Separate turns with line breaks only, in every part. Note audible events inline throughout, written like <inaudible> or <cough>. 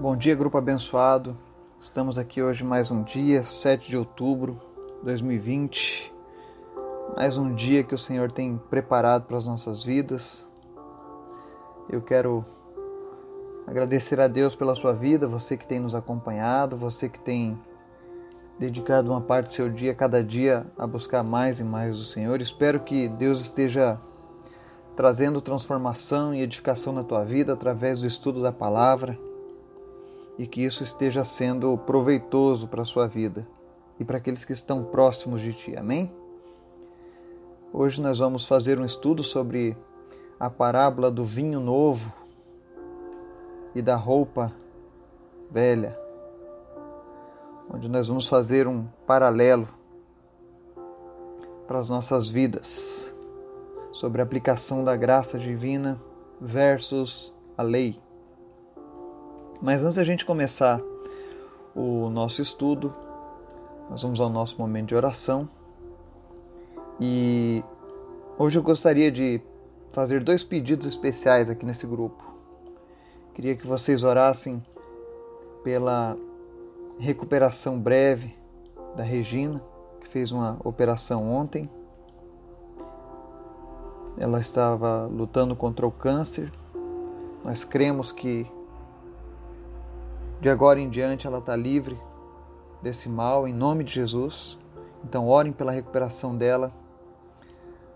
Bom dia, grupo abençoado. Estamos aqui hoje mais um dia, 7 de outubro de 2020. Mais um dia que o Senhor tem preparado para as nossas vidas. Eu quero agradecer a Deus pela sua vida, você que tem nos acompanhado, você que tem dedicado uma parte do seu dia, cada dia, a buscar mais e mais o Senhor. Espero que Deus esteja trazendo transformação e edificação na tua vida através do estudo da palavra e que isso esteja sendo proveitoso para a sua vida e para aqueles que estão próximos de ti. Amém? Hoje nós vamos fazer um estudo sobre a parábola do vinho novo e da roupa velha, onde nós vamos fazer um paralelo para as nossas vidas sobre a aplicação da graça divina versus a lei. Mas antes da gente começar o nosso estudo, nós vamos ao nosso momento de oração. E hoje eu gostaria de fazer dois pedidos especiais aqui nesse grupo. Queria que vocês orassem pela recuperação breve da Regina, que fez uma operação ontem. Ela estava lutando contra o câncer. Nós cremos que de agora em diante ela está livre desse mal, em nome de Jesus. Então, orem pela recuperação dela.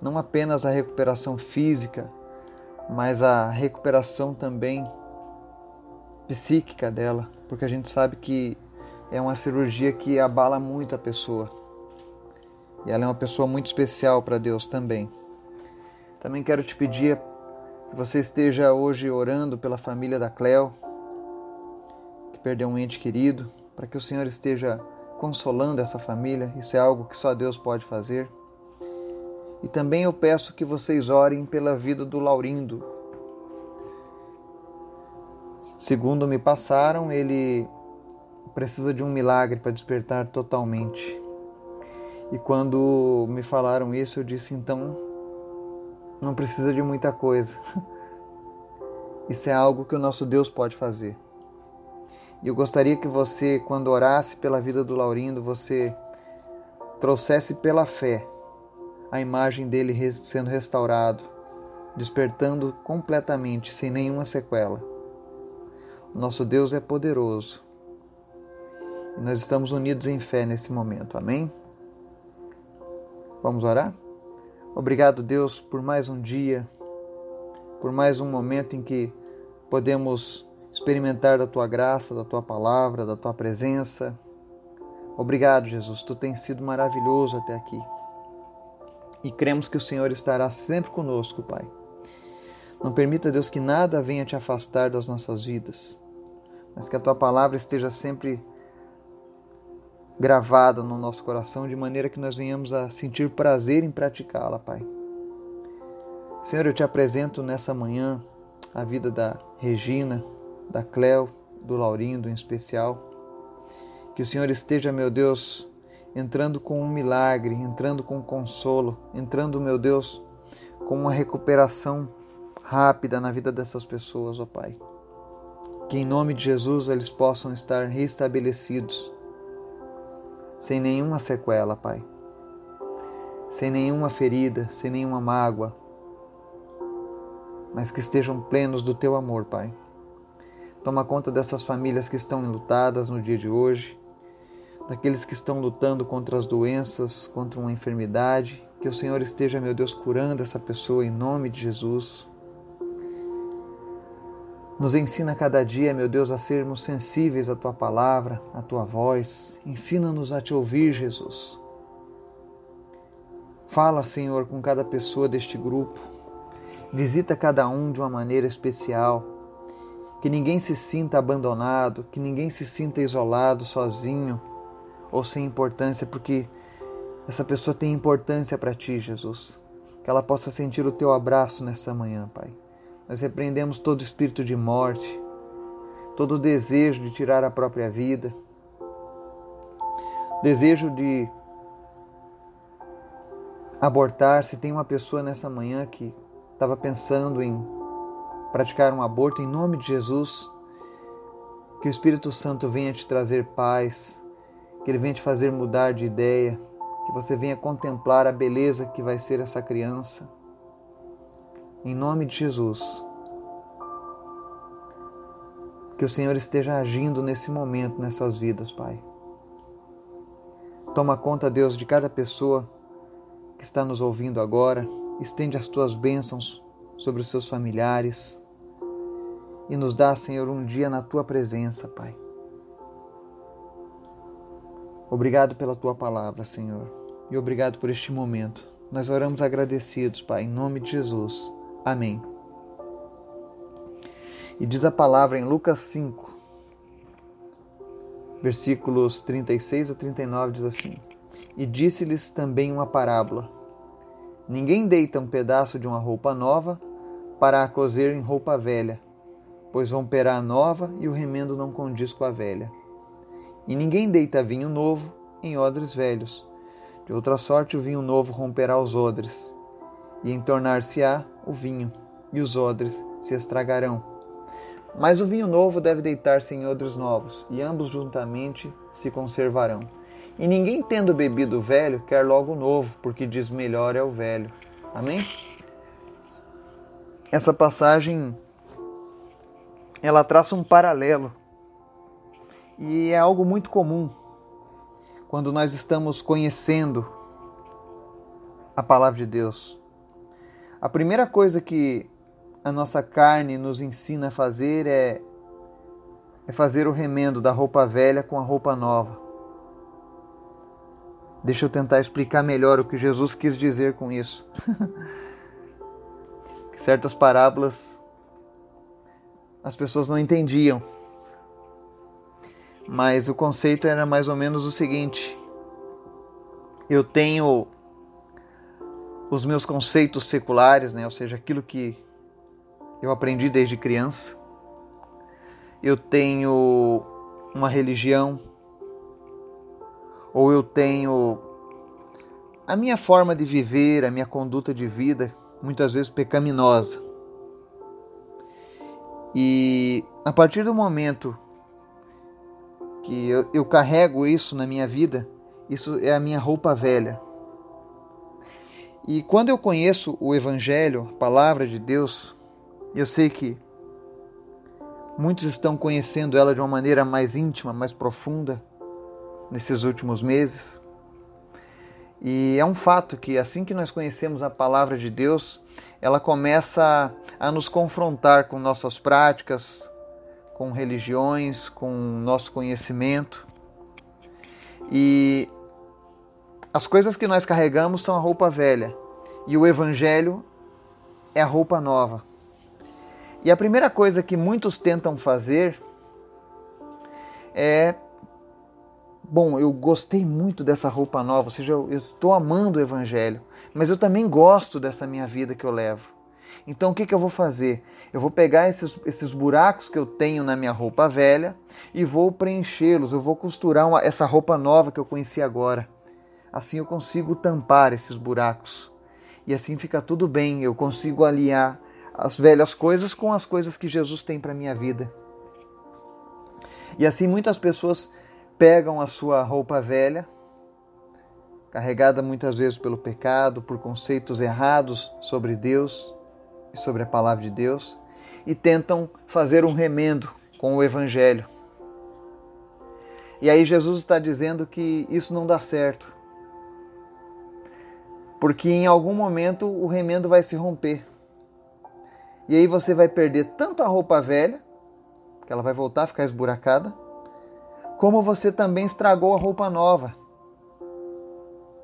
Não apenas a recuperação física, mas a recuperação também psíquica dela, porque a gente sabe que é uma cirurgia que abala muito a pessoa. E ela é uma pessoa muito especial para Deus também. Também quero te pedir que você esteja hoje orando pela família da Cleo, perdeu um ente querido, para que o Senhor esteja consolando essa família. Isso é algo que só Deus pode fazer. E também eu peço que vocês orem pela vida do Laurindo. Segundo me passaram, ele precisa de um milagre para despertar totalmente. E quando me falaram isso, eu disse: então, não precisa de muita coisa. <laughs> Isso é algo que o nosso Deus pode fazer. Eu gostaria que você, quando orasse pela vida do Laurindo, você trouxesse pela fé a imagem dele sendo restaurado, despertando completamente, sem nenhuma sequela. Nosso Deus é poderoso. E nós estamos unidos em fé nesse momento. Amém? Vamos orar? Obrigado, Deus, por mais um dia, por mais um momento em que podemos experimentar da tua graça, da tua palavra, da tua presença. Obrigado, Jesus, tu tens sido maravilhoso até aqui. E cremos que o Senhor estará sempre conosco, Pai. Não permita, Deus, que nada venha te afastar das nossas vidas, mas que a tua palavra esteja sempre gravada no nosso coração, de maneira que nós venhamos a sentir prazer em praticá-la, Pai. Senhor, eu te apresento nessa manhã a vida da Regina, da Cleo, do Laurindo em especial. Que o Senhor esteja, meu Deus, entrando com um milagre, entrando com consolo, entrando, meu Deus, com uma recuperação rápida na vida dessas pessoas, ó Pai. Que em nome de Jesus eles possam estar restabelecidos, sem nenhuma sequela, Pai. Sem nenhuma ferida, sem nenhuma mágoa, mas que estejam plenos do teu amor, Pai. Toma conta dessas famílias que estão enlutadas no dia de hoje, daqueles que estão lutando contra as doenças, contra uma enfermidade. Que o Senhor esteja, meu Deus, curando essa pessoa em nome de Jesus. Nos ensina cada dia, meu Deus, a sermos sensíveis à tua palavra, à tua voz. Ensina-nos a te ouvir, Jesus. Fala, Senhor, com cada pessoa deste grupo. Visita cada um de uma maneira especial que ninguém se sinta abandonado, que ninguém se sinta isolado, sozinho ou sem importância, porque essa pessoa tem importância para ti, Jesus. Que ela possa sentir o teu abraço nessa manhã, Pai. Nós repreendemos todo espírito de morte, todo desejo de tirar a própria vida, desejo de abortar. Se tem uma pessoa nessa manhã que estava pensando em praticar um aborto em nome de Jesus. Que o Espírito Santo venha te trazer paz, que ele venha te fazer mudar de ideia, que você venha contemplar a beleza que vai ser essa criança. Em nome de Jesus. Que o Senhor esteja agindo nesse momento nessas vidas, Pai. Toma conta, Deus, de cada pessoa que está nos ouvindo agora. Estende as tuas bênçãos sobre os seus familiares. E nos dá, Senhor, um dia na tua presença, Pai. Obrigado pela tua palavra, Senhor. E obrigado por este momento. Nós oramos agradecidos, Pai, em nome de Jesus. Amém. E diz a palavra em Lucas 5, versículos 36 a 39 diz assim: E disse-lhes também uma parábola: Ninguém deita um pedaço de uma roupa nova para a cozer em roupa velha, pois romperá a nova e o remendo não condiz com a velha. E ninguém deita vinho novo em odres velhos. De outra sorte, o vinho novo romperá os odres, e entornar-se-á o vinho, e os odres se estragarão. Mas o vinho novo deve deitar-se em odres novos, e ambos juntamente se conservarão. E ninguém tendo bebido o velho quer logo o novo, porque diz melhor é o velho. Amém? Essa passagem ela traça um paralelo. E é algo muito comum quando nós estamos conhecendo a palavra de Deus. A primeira coisa que a nossa carne nos ensina a fazer é, é fazer o remendo da roupa velha com a roupa nova. Deixa eu tentar explicar melhor o que Jesus quis dizer com isso. <laughs> certas parábolas as pessoas não entendiam. Mas o conceito era mais ou menos o seguinte: eu tenho os meus conceitos seculares, né? ou seja, aquilo que eu aprendi desde criança. Eu tenho uma religião, ou eu tenho a minha forma de viver, a minha conduta de vida, muitas vezes pecaminosa. E a partir do momento que eu, eu carrego isso na minha vida, isso é a minha roupa velha. E quando eu conheço o Evangelho, a palavra de Deus, eu sei que muitos estão conhecendo ela de uma maneira mais íntima, mais profunda nesses últimos meses. E é um fato que assim que nós conhecemos a palavra de Deus, ela começa a nos confrontar com nossas práticas, com religiões, com nosso conhecimento. E as coisas que nós carregamos são a roupa velha e o evangelho é a roupa nova. E a primeira coisa que muitos tentam fazer é bom, eu gostei muito dessa roupa nova, ou seja, eu, estou amando o Evangelho, mas eu também gosto dessa minha vida que eu levo. Então o que, que eu vou fazer? Eu vou pegar esses, esses buracos que eu tenho na minha roupa velha e vou preenchê-los, eu vou costurar uma, essa roupa nova que eu conheci agora. Assim eu consigo tampar esses buracos. E assim fica tudo bem, eu consigo aliar as velhas coisas com as coisas que Jesus tem para minha vida. E assim muitas pessoas pegam a sua roupa velha, carregada muitas vezes pelo pecado, por conceitos errados sobre Deus e sobre a palavra de Deus, e tentam fazer um remendo com o Evangelho. E aí Jesus está dizendo que isso não dá certo. Porque em algum momento o remendo vai se romper. E aí você vai perder tanto a roupa velha, que ela vai voltar a ficar esburacada, como você também estragou a roupa nova,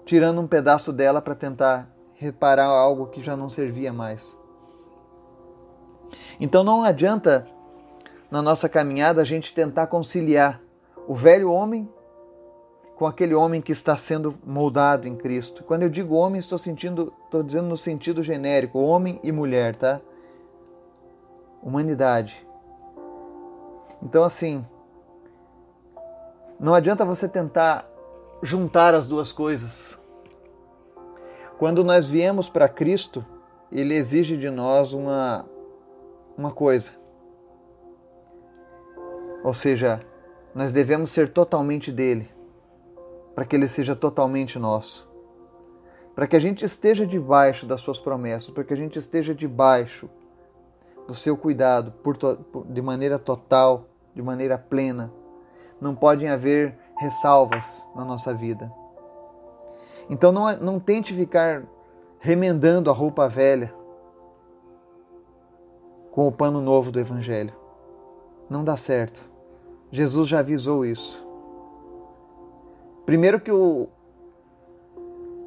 tirando um pedaço dela para tentar reparar algo que já não servia mais. Então não adianta na nossa caminhada a gente tentar conciliar o velho homem com aquele homem que está sendo moldado em Cristo. Quando eu digo homem, estou sentindo, estou dizendo no sentido genérico, homem e mulher, tá? Humanidade. Então assim, não adianta você tentar juntar as duas coisas. Quando nós viemos para Cristo, Ele exige de nós uma, uma coisa. Ou seja, nós devemos ser totalmente dele, para que ele seja totalmente nosso. Para que a gente esteja debaixo das suas promessas, para que a gente esteja debaixo do seu cuidado por, de maneira total, de maneira plena. Não podem haver ressalvas na nossa vida. Então não, não tente ficar remendando a roupa velha com o pano novo do Evangelho. Não dá certo. Jesus já avisou isso. Primeiro que o,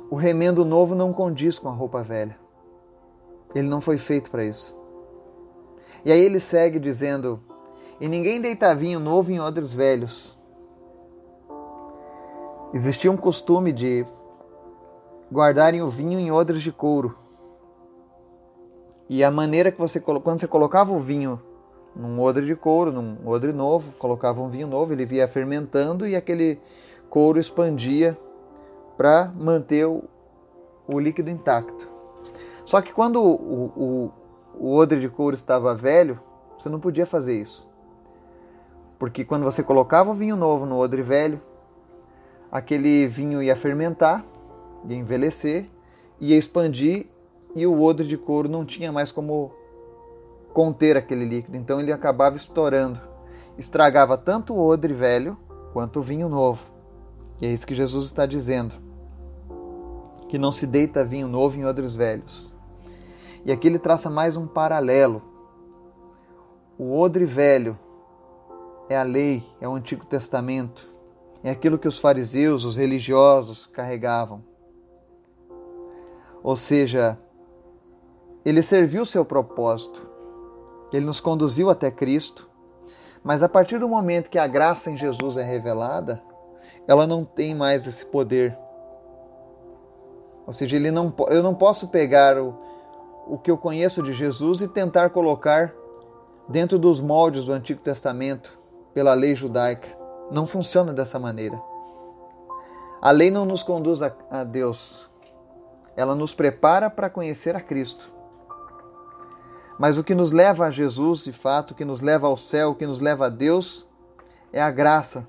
o remendo novo não condiz com a roupa velha. Ele não foi feito para isso. E aí ele segue dizendo: E ninguém deita vinho novo em odres velhos. Existia um costume de guardarem o vinho em odres de couro. E a maneira que você quando você colocava o vinho num odre de couro, num odre novo, colocava um vinho novo, ele via fermentando e aquele couro expandia para manter o, o, líquido intacto. Só que quando o, o, o odre de couro estava velho, você não podia fazer isso. Porque quando você colocava o vinho novo no odre velho, aquele vinho ia fermentar, ia envelhecer, ia expandir e o odre de couro não tinha mais como conter aquele líquido, então ele acabava estourando. Estragava tanto o odre velho quanto o vinho novo. E é isso que Jesus está dizendo. Que não se deita vinho novo em odres velhos. E aqui ele traça mais um paralelo. O odre velho é a lei, é o Antigo Testamento, é aquilo que os fariseus, os religiosos carregavam. Ou seja, ele serviu seu propósito, ele nos conduziu até Cristo, mas a partir do momento que a graça em Jesus é revelada, ela não tem mais esse poder. Ou seja, ele não, eu não posso pegar o, o que eu conheço de Jesus e tentar colocar dentro dos moldes do Antigo Testamento pela lei judaica. Não funciona dessa maneira. A lei não nos conduz a, a Deus, ela nos prepara para conhecer a Cristo. Mas o que nos leva a Jesus, de fato, o que nos leva ao céu, o que nos leva a Deus, é a graça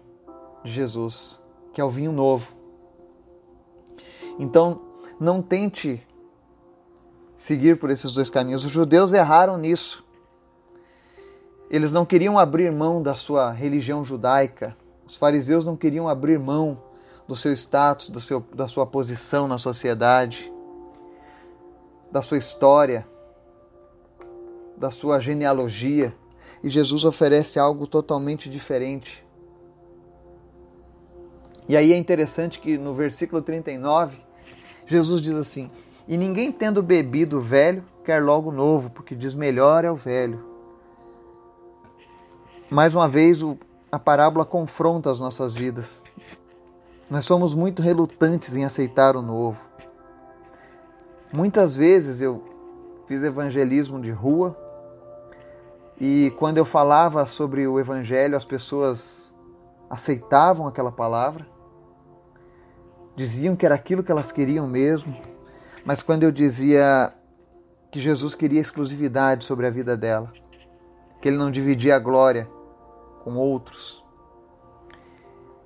de Jesus, que é o vinho novo. Então, não tente seguir por esses dois caminhos. Os judeus erraram nisso. Eles não queriam abrir mão da sua religião judaica. Os fariseus não queriam abrir mão do seu status, do seu, da sua posição na sociedade, da sua história da sua genealogia e Jesus oferece algo totalmente diferente. E aí é interessante que no versículo 39, Jesus diz assim: E ninguém tendo bebido o velho quer logo novo, porque diz melhor é o velho. Mais uma vez, a parábola confronta as nossas vidas. Nós somos muito relutantes em aceitar o novo. Muitas vezes eu fiz evangelismo de rua e quando eu falava sobre o Evangelho, as pessoas aceitavam aquela palavra, diziam que era aquilo que elas queriam mesmo, mas quando eu dizia que Jesus queria exclusividade sobre a vida dela, que ele não dividia a glória com outros,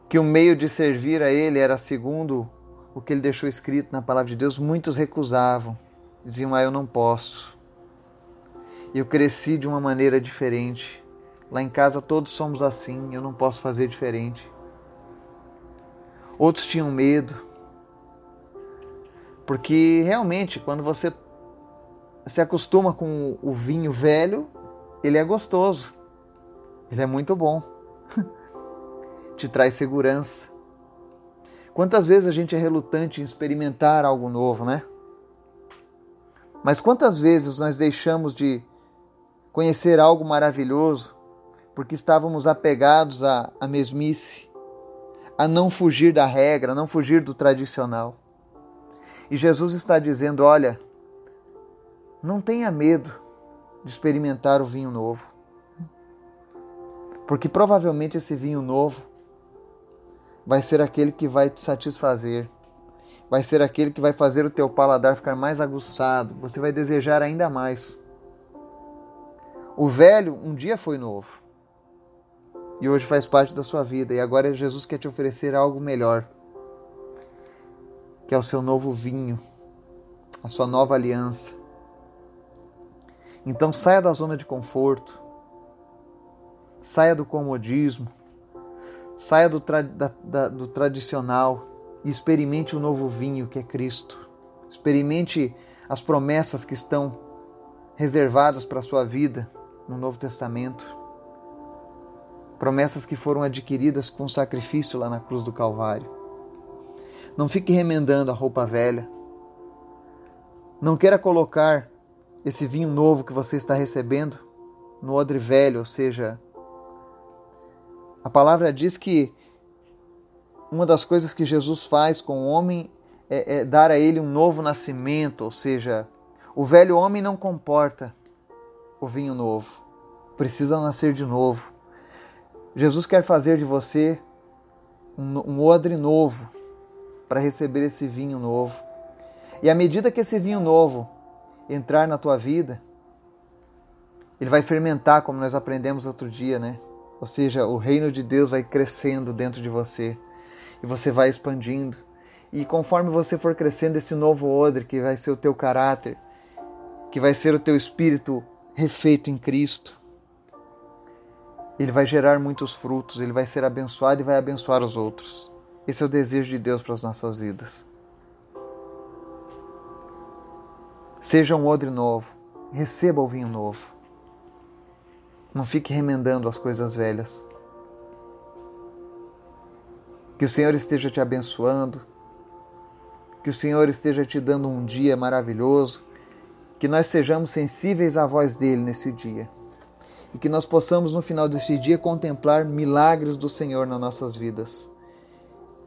que o meio de servir a ele era segundo o que ele deixou escrito na palavra de Deus, muitos recusavam, diziam: Ah, eu não posso. Eu cresci de uma maneira diferente. Lá em casa todos somos assim, eu não posso fazer diferente. Outros tinham medo. Porque realmente, quando você se acostuma com o vinho velho, ele é gostoso. Ele é muito bom. <laughs> Te traz segurança. Quantas vezes a gente é relutante em experimentar algo novo, né? Mas quantas vezes nós deixamos de conhecer algo maravilhoso, porque estávamos apegados à, à mesmice, a não fugir da regra, a não fugir do tradicional. E Jesus está dizendo: olha, não tenha medo de experimentar o vinho novo, porque provavelmente esse vinho novo vai ser aquele que vai te satisfazer, vai ser aquele que vai fazer o teu paladar ficar mais aguçado, você vai desejar ainda mais. O velho um dia foi novo. e hoje faz parte da sua vida. E agora Jesus quer te oferecer algo melhor, que é o seu novo vinho, a sua nova aliança. Então saia da zona de conforto, saia do comodismo, saia do, tra da, da, do tradicional e experimente o novo vinho que é Cristo. Experimente as promessas que estão reservadas para a sua vida no Novo Testamento. Promessas que foram adquiridas com sacrifício lá na cruz do Calvário. Não fique remendando a roupa velha. Não queira colocar esse vinho novo que você está recebendo no odre velho, ou seja, a palavra diz que uma das coisas que Jesus faz com o homem é, é dar a ele um novo nascimento, ou seja, o velho homem não comporta o vinho novo, precisa nascer de novo. Jesus quer fazer de você um, um odre novo para receber esse vinho novo. E à medida que esse vinho novo entrar na tua vida, ele vai fermentar, como nós aprendemos outro dia, né? Ou seja, o reino de Deus vai crescendo dentro de você e você vai expandindo. E conforme você for crescendo, esse novo odre que vai ser o teu caráter, que vai ser o teu espírito refeito em Cristo, ele vai gerar muitos frutos, ele vai ser abençoado e vai abençoar os outros. Esse é o desejo de Deus para as nossas vidas. Seja um odre novo, receba o vinho novo. Não fique remendando as coisas velhas. Que o Senhor esteja te abençoando, que o Senhor esteja te dando um dia maravilhoso, que nós sejamos sensíveis à voz dele nesse dia e que nós possamos no final desse dia contemplar milagres do Senhor nas nossas vidas.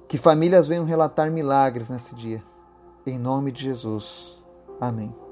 Que famílias venham relatar milagres nesse dia. Em nome de Jesus. Amém.